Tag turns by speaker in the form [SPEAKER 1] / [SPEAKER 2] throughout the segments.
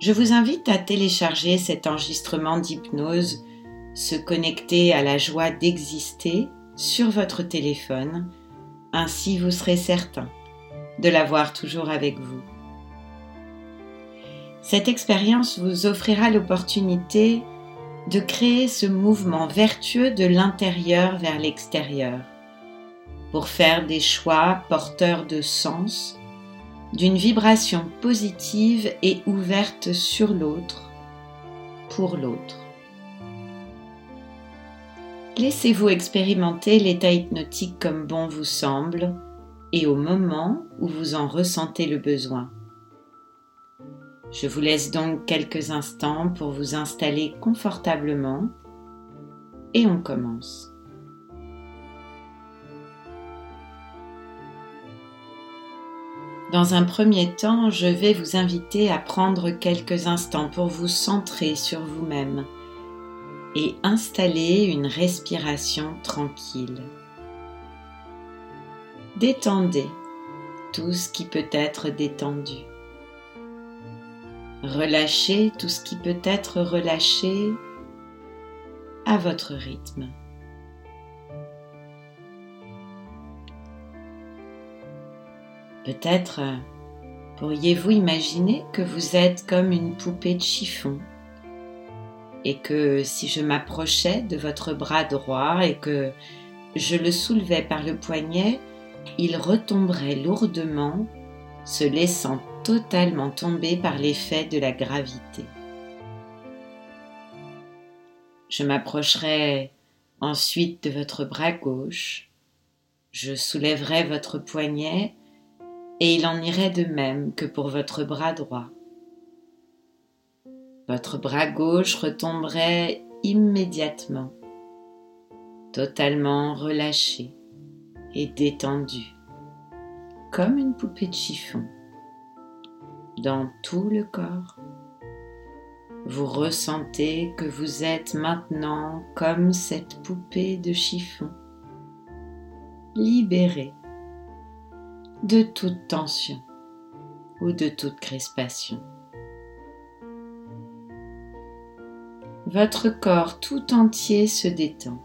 [SPEAKER 1] Je vous invite à télécharger cet enregistrement d'hypnose, se connecter à la joie d'exister sur votre téléphone, ainsi vous serez certain de l'avoir toujours avec vous. Cette expérience vous offrira l'opportunité de créer ce mouvement vertueux de l'intérieur vers l'extérieur, pour faire des choix porteurs de sens d'une vibration positive et ouverte sur l'autre, pour l'autre. Laissez-vous expérimenter l'état hypnotique comme bon vous semble et au moment où vous en ressentez le besoin. Je vous laisse donc quelques instants pour vous installer confortablement et on commence. Dans un premier temps, je vais vous inviter à prendre quelques instants pour vous centrer sur vous-même et installer une respiration tranquille. Détendez tout ce qui peut être détendu. Relâchez tout ce qui peut être relâché à votre rythme. Peut-être euh, pourriez-vous imaginer que vous êtes comme une poupée de chiffon et que si je m'approchais de votre bras droit et que je le soulevais par le poignet, il retomberait lourdement, se laissant totalement tomber par l'effet de la gravité. Je m'approcherai ensuite de votre bras gauche, je soulèverai votre poignet et il en irait de même que pour votre bras droit. Votre bras gauche retomberait immédiatement, totalement relâché et détendu, comme une poupée de chiffon, dans tout le corps. Vous ressentez que vous êtes maintenant comme cette poupée de chiffon, libérée de toute tension ou de toute crispation. Votre corps tout entier se détend,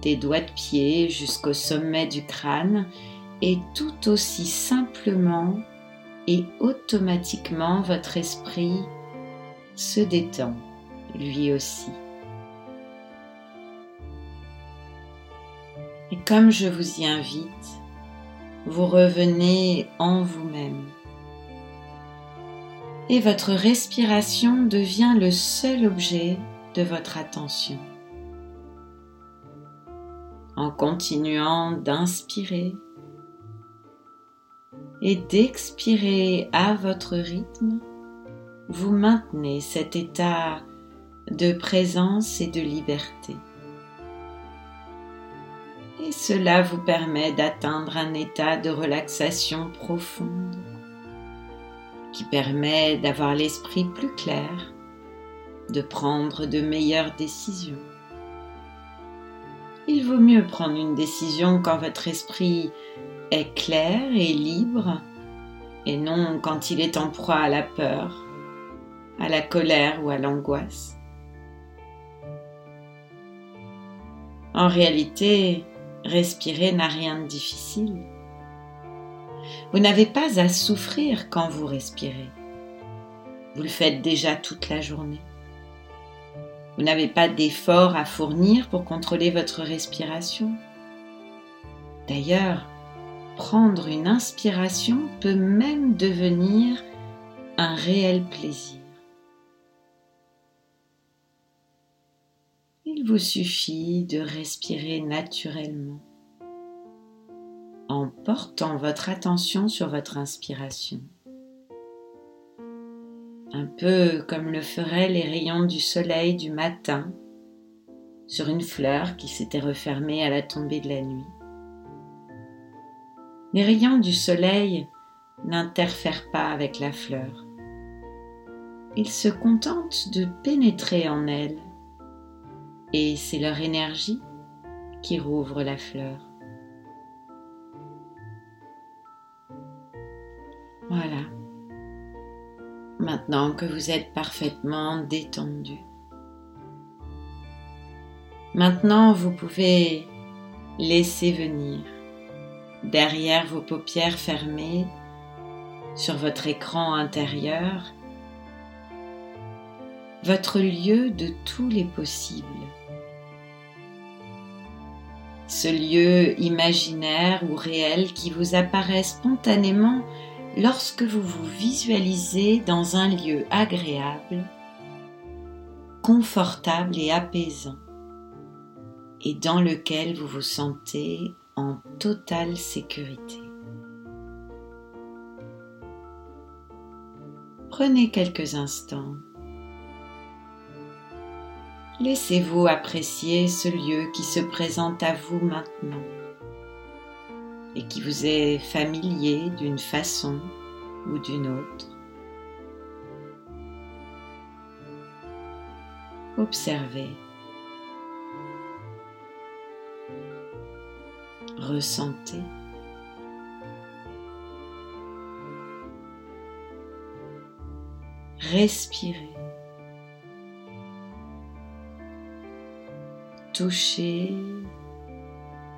[SPEAKER 1] des doigts de pied jusqu'au sommet du crâne et tout aussi simplement et automatiquement votre esprit se détend lui aussi. Et comme je vous y invite, vous revenez en vous-même. Et votre respiration devient le seul objet de votre attention. En continuant d'inspirer et d'expirer à votre rythme, vous maintenez cet état de présence et de liberté et cela vous permet d'atteindre un état de relaxation profonde qui permet d'avoir l'esprit plus clair, de prendre de meilleures décisions. Il vaut mieux prendre une décision quand votre esprit est clair et libre et non quand il est en proie à la peur, à la colère ou à l'angoisse. En réalité, Respirer n'a rien de difficile. Vous n'avez pas à souffrir quand vous respirez. Vous le faites déjà toute la journée. Vous n'avez pas d'effort à fournir pour contrôler votre respiration. D'ailleurs, prendre une inspiration peut même devenir un réel plaisir. Il vous suffit de respirer naturellement en portant votre attention sur votre inspiration. un peu comme le feraient les rayons du soleil du matin sur une fleur qui s'était refermée à la tombée de la nuit. Les rayons du soleil n'interfèrent pas avec la fleur. Ils se contentent de pénétrer en elle et c'est leur énergie qui rouvre la fleur. Voilà. Maintenant que vous êtes parfaitement détendu. Maintenant, vous pouvez laisser venir derrière vos paupières fermées sur votre écran intérieur votre lieu de tous les possibles. Ce lieu imaginaire ou réel qui vous apparaît spontanément lorsque vous vous visualisez dans un lieu agréable, confortable et apaisant, et dans lequel vous vous sentez en totale sécurité. Prenez quelques instants. Laissez-vous apprécier ce lieu qui se présente à vous maintenant et qui vous est familier d'une façon ou d'une autre. Observez. Ressentez. Respirez. Touchez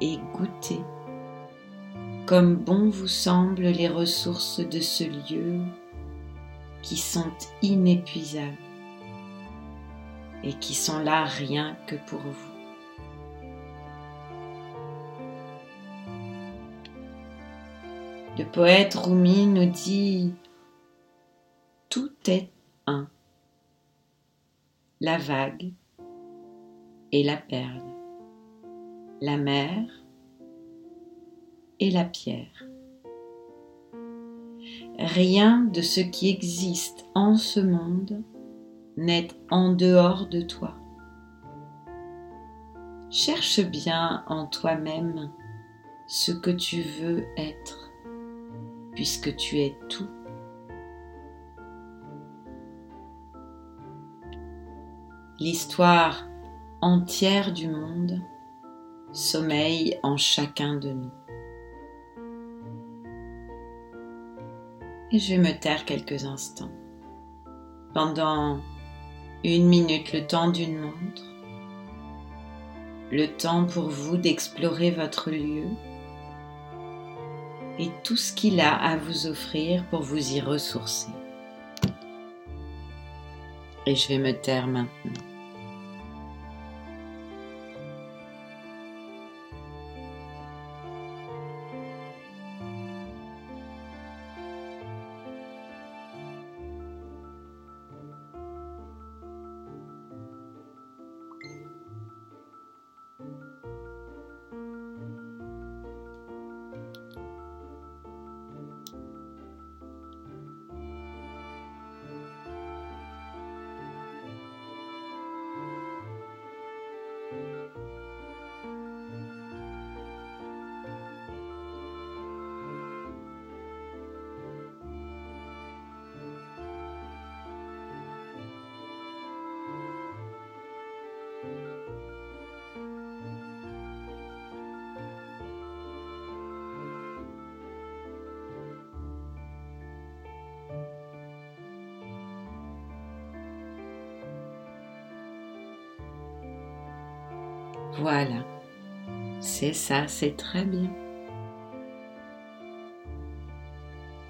[SPEAKER 1] et goûtez comme bon vous semblent les ressources de ce lieu qui sont inépuisables et qui sont là rien que pour vous. Le poète Rumi nous dit Tout est un. La vague et la perle, la mer et la pierre. Rien de ce qui existe en ce monde n'est en dehors de toi. Cherche bien en toi-même ce que tu veux être, puisque tu es tout. L'histoire entière du monde sommeille en chacun de nous. et je vais me taire quelques instants. Pendant une minute, le temps d'une montre, le temps pour vous d'explorer votre lieu et tout ce qu'il a à vous offrir pour vous y ressourcer. Et je vais me taire maintenant. Voilà, c'est ça, c'est très bien.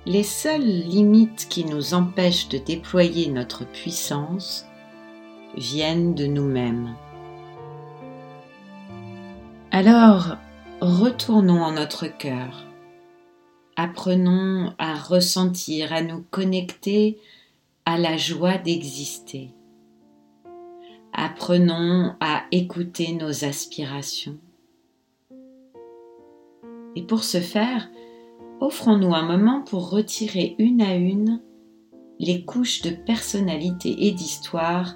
[SPEAKER 1] Les seules limites qui nous empêchent de déployer notre puissance viennent de nous-mêmes. Alors, retournons en notre cœur. Apprenons à ressentir, à nous connecter à la joie d'exister. Apprenons à écouter nos aspirations. Et pour ce faire, offrons-nous un moment pour retirer une à une les couches de personnalité et d'histoire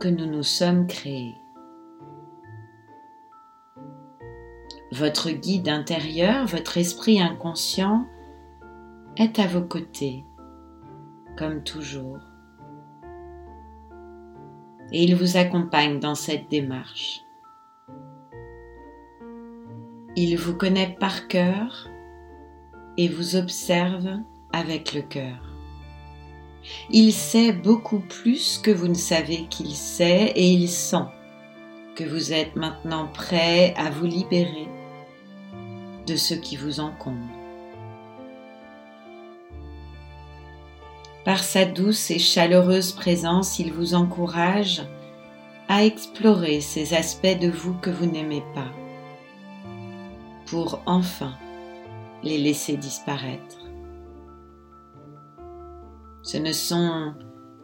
[SPEAKER 1] que nous nous sommes créées. Votre guide intérieur, votre esprit inconscient, est à vos côtés, comme toujours. Et il vous accompagne dans cette démarche. Il vous connaît par cœur et vous observe avec le cœur. Il sait beaucoup plus que vous ne savez qu'il sait et il sent que vous êtes maintenant prêt à vous libérer de ce qui vous encombre. Par sa douce et chaleureuse présence, il vous encourage à explorer ces aspects de vous que vous n'aimez pas pour enfin les laisser disparaître. Ce ne sont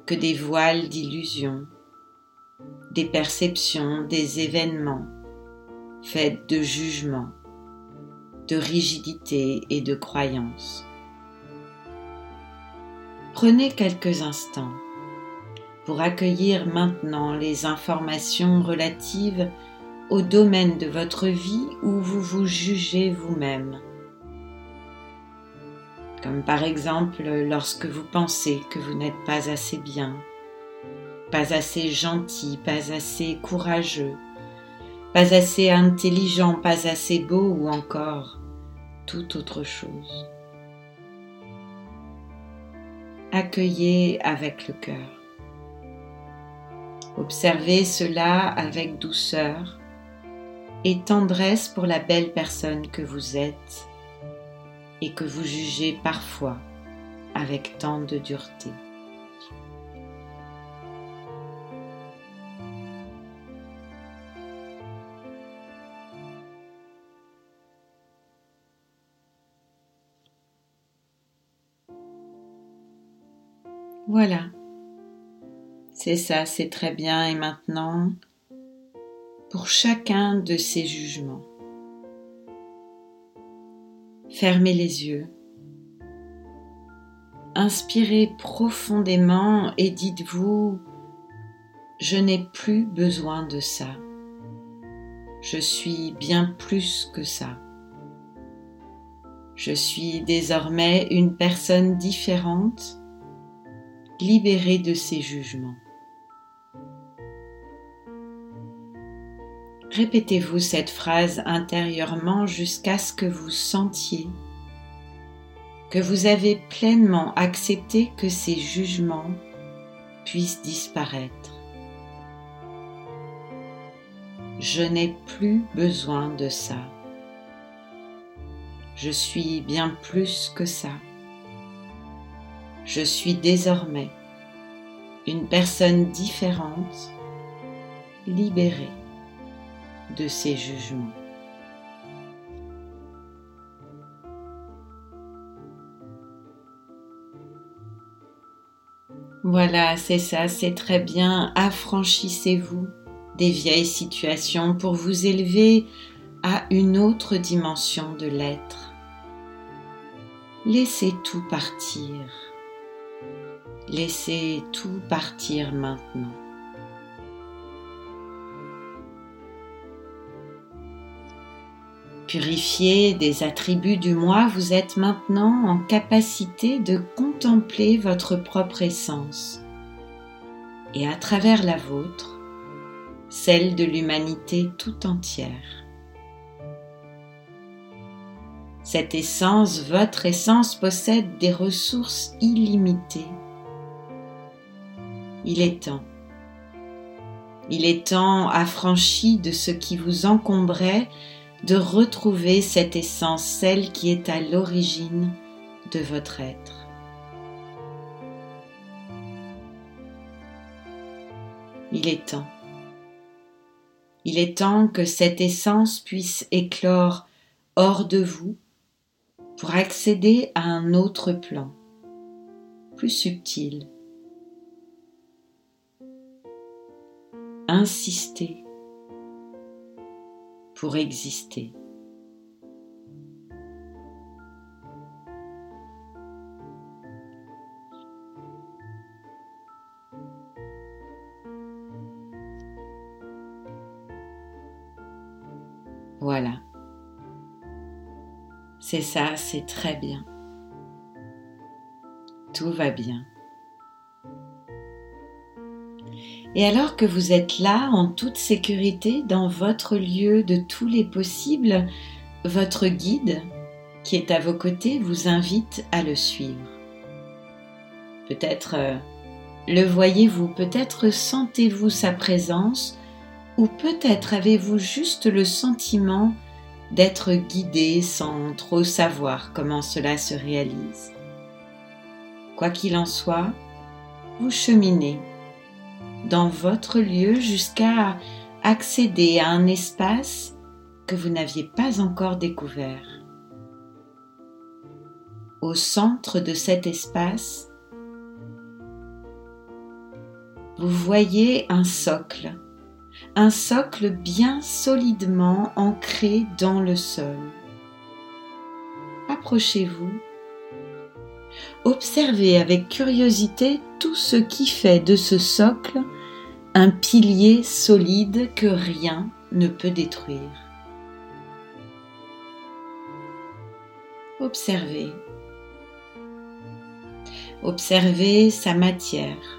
[SPEAKER 1] que des voiles d'illusions, des perceptions, des événements faits de jugements, de rigidité et de croyances. Prenez quelques instants pour accueillir maintenant les informations relatives au domaine de votre vie où vous vous jugez vous-même. Comme par exemple lorsque vous pensez que vous n'êtes pas assez bien, pas assez gentil, pas assez courageux, pas assez intelligent, pas assez beau ou encore toute autre chose. Accueillez avec le cœur. Observez cela avec douceur et tendresse pour la belle personne que vous êtes et que vous jugez parfois avec tant de dureté. Voilà. C'est ça, c'est très bien. Et maintenant, pour chacun de ces jugements, fermez les yeux. Inspirez profondément et dites-vous, je n'ai plus besoin de ça. Je suis bien plus que ça. Je suis désormais une personne différente libéré de ses jugements. Répétez-vous cette phrase intérieurement jusqu'à ce que vous sentiez que vous avez pleinement accepté que ces jugements puissent disparaître. Je n'ai plus besoin de ça. Je suis bien plus que ça je suis désormais une personne différente, libérée de ces jugements. Voilà, c'est ça, c'est très bien. Affranchissez-vous des vieilles situations pour vous élever à une autre dimension de l'être. Laissez tout partir. Laissez tout partir maintenant. Purifié des attributs du moi, vous êtes maintenant en capacité de contempler votre propre essence et à travers la vôtre, celle de l'humanité tout entière. Cette essence, votre essence, possède des ressources illimitées il est temps. Il est temps, affranchi de ce qui vous encombrait, de retrouver cette essence, celle qui est à l'origine de votre être. Il est temps. Il est temps que cette essence puisse éclore hors de vous pour accéder à un autre plan, plus subtil, insister pour exister. Voilà. C'est ça, c'est très bien. Tout va bien. Et alors que vous êtes là en toute sécurité dans votre lieu de tous les possibles, votre guide, qui est à vos côtés, vous invite à le suivre. Peut-être euh, le voyez-vous, peut-être sentez-vous sa présence, ou peut-être avez-vous juste le sentiment d'être guidé sans trop savoir comment cela se réalise. Quoi qu'il en soit, vous cheminez dans votre lieu jusqu'à accéder à un espace que vous n'aviez pas encore découvert. Au centre de cet espace, vous voyez un socle, un socle bien solidement ancré dans le sol. Approchez-vous. Observez avec curiosité tout ce qui fait de ce socle un pilier solide que rien ne peut détruire. Observez. Observez sa matière,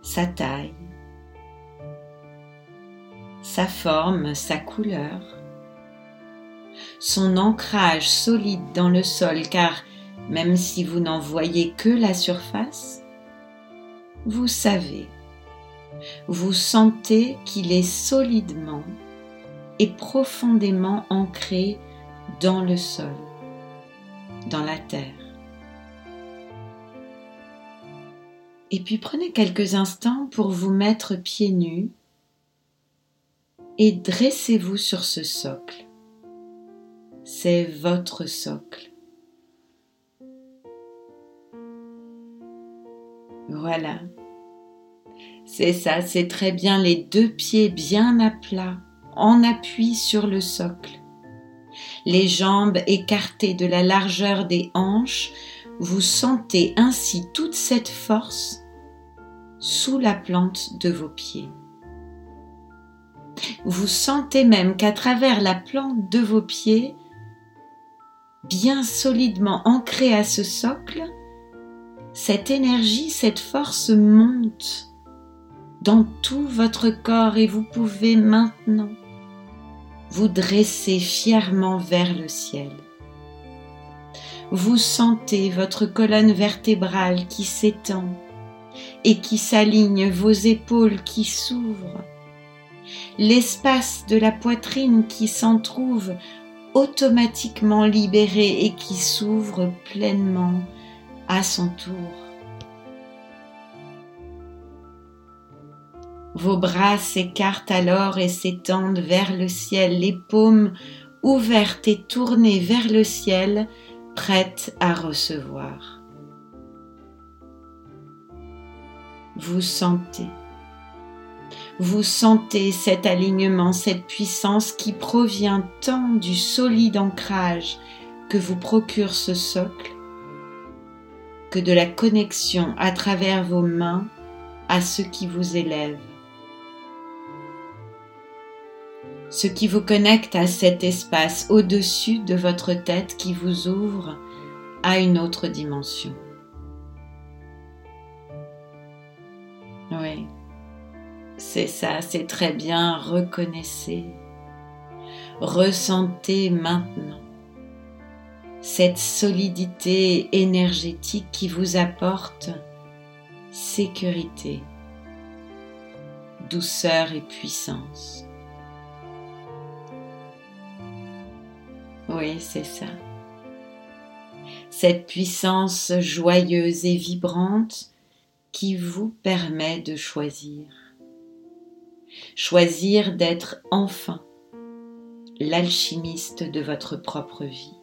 [SPEAKER 1] sa taille, sa forme, sa couleur, son ancrage solide dans le sol car même si vous n'en voyez que la surface, vous savez, vous sentez qu'il est solidement et profondément ancré dans le sol, dans la terre. Et puis prenez quelques instants pour vous mettre pieds nus et dressez-vous sur ce socle. C'est votre socle. Voilà. C'est ça, c'est très bien les deux pieds bien à plat, en appui sur le socle. Les jambes écartées de la largeur des hanches, vous sentez ainsi toute cette force sous la plante de vos pieds. Vous sentez même qu'à travers la plante de vos pieds, bien solidement ancrée à ce socle, cette énergie, cette force monte dans tout votre corps et vous pouvez maintenant vous dresser fièrement vers le ciel. Vous sentez votre colonne vertébrale qui s'étend et qui s'aligne, vos épaules qui s'ouvrent, l'espace de la poitrine qui s'en trouve automatiquement libéré et qui s'ouvre pleinement à son tour. Vos bras s'écartent alors et s'étendent vers le ciel, les paumes ouvertes et tournées vers le ciel, prêtes à recevoir. Vous sentez, vous sentez cet alignement, cette puissance qui provient tant du solide ancrage que vous procure ce socle que de la connexion à travers vos mains à ce qui vous élève. Ce qui vous connecte à cet espace au-dessus de votre tête qui vous ouvre à une autre dimension. Oui, c'est ça, c'est très bien, reconnaissez, ressentez maintenant cette solidité énergétique qui vous apporte sécurité, douceur et puissance. Oui, c'est ça. Cette puissance joyeuse et vibrante qui vous permet de choisir. Choisir d'être enfin l'alchimiste de votre propre vie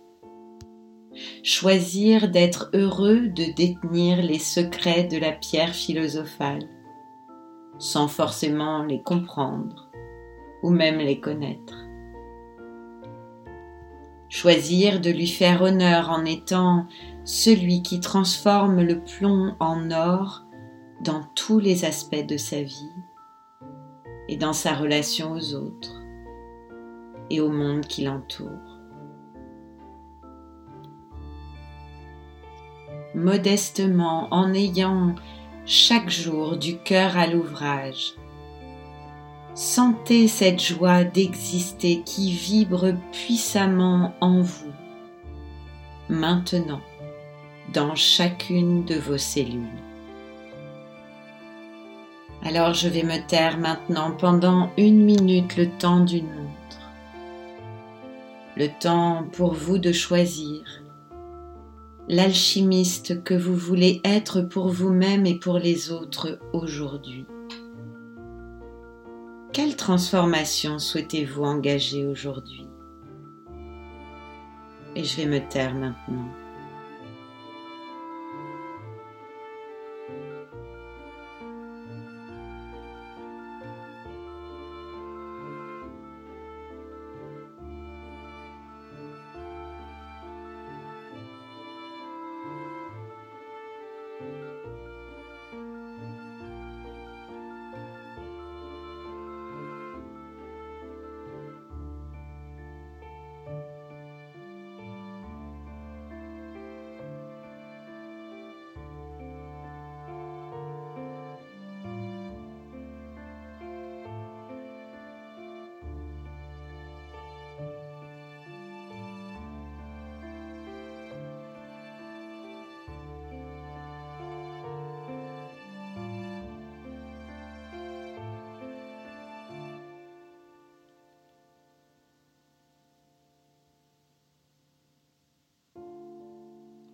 [SPEAKER 1] choisir d'être heureux de détenir les secrets de la pierre philosophale, sans forcément les comprendre ou même les connaître. Choisir de lui faire honneur en étant celui qui transforme le plomb en or dans tous les aspects de sa vie et dans sa relation aux autres, et au monde qui l'entoure. Modestement, en ayant chaque jour du cœur à l'ouvrage, sentez cette joie d'exister qui vibre puissamment en vous, maintenant, dans chacune de vos cellules. Alors je vais me taire maintenant pendant une minute le temps d'une montre. Le temps pour vous de choisir l'alchimiste que vous voulez être pour vous-même et pour les autres aujourd'hui. Quelle transformation souhaitez-vous engager aujourd'hui? Et je vais me taire maintenant.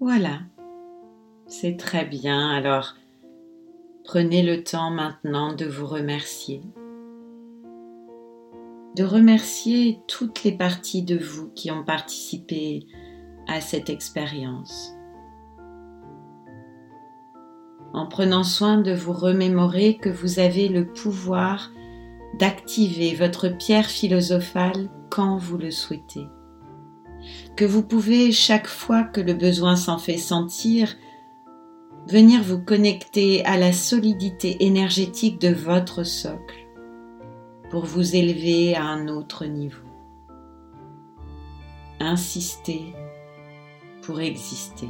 [SPEAKER 1] Voilà, c'est très bien. Alors, prenez le temps maintenant de vous remercier. De remercier toutes les parties de vous qui ont participé à cette expérience. En prenant soin de vous remémorer que vous avez le pouvoir d'activer votre pierre philosophale quand vous le souhaitez que vous pouvez, chaque fois que le besoin s'en fait sentir, venir vous connecter à la solidité énergétique de votre socle pour vous élever à un autre niveau. Insistez pour exister.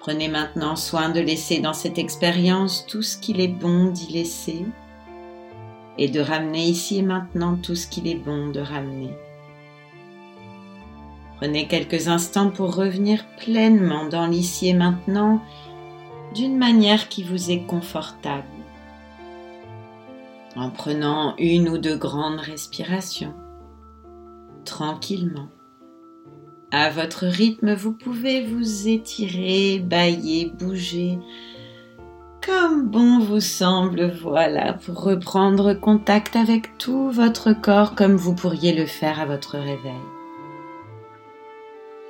[SPEAKER 1] Prenez maintenant soin de laisser dans cette expérience tout ce qu'il est bon d'y laisser et de ramener ici et maintenant tout ce qu'il est bon de ramener. Prenez quelques instants pour revenir pleinement dans l'ici et maintenant d'une manière qui vous est confortable. En prenant une ou deux grandes respirations, tranquillement. À votre rythme, vous pouvez vous étirer, bailler, bouger, comme bon vous semble, voilà, pour reprendre contact avec tout votre corps comme vous pourriez le faire à votre réveil.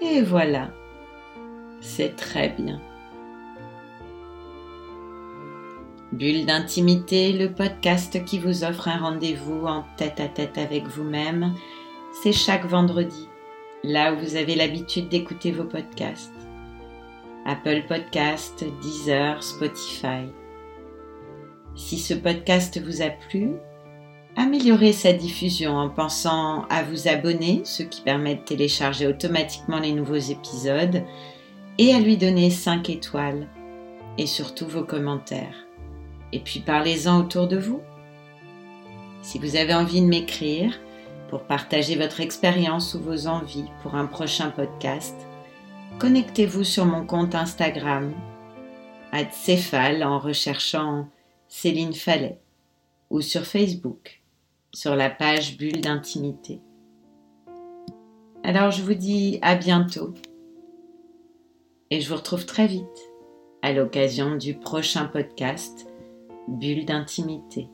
[SPEAKER 1] Et voilà, c'est très bien. Bulle d'intimité, le podcast qui vous offre un rendez-vous en tête à tête avec vous-même, c'est chaque vendredi, là où vous avez l'habitude d'écouter vos podcasts. Apple Podcast, Deezer, Spotify. Si ce podcast vous a plu, Améliorez sa diffusion en pensant à vous abonner, ce qui permet de télécharger automatiquement les nouveaux épisodes, et à lui donner 5 étoiles, et surtout vos commentaires. Et puis parlez-en autour de vous. Si vous avez envie de m'écrire pour partager votre expérience ou vos envies pour un prochain podcast, connectez-vous sur mon compte Instagram, Céphale en recherchant Céline Fallet, ou sur Facebook sur la page Bulle d'intimité. Alors je vous dis à bientôt et je vous retrouve très vite à l'occasion du prochain podcast Bulle d'intimité.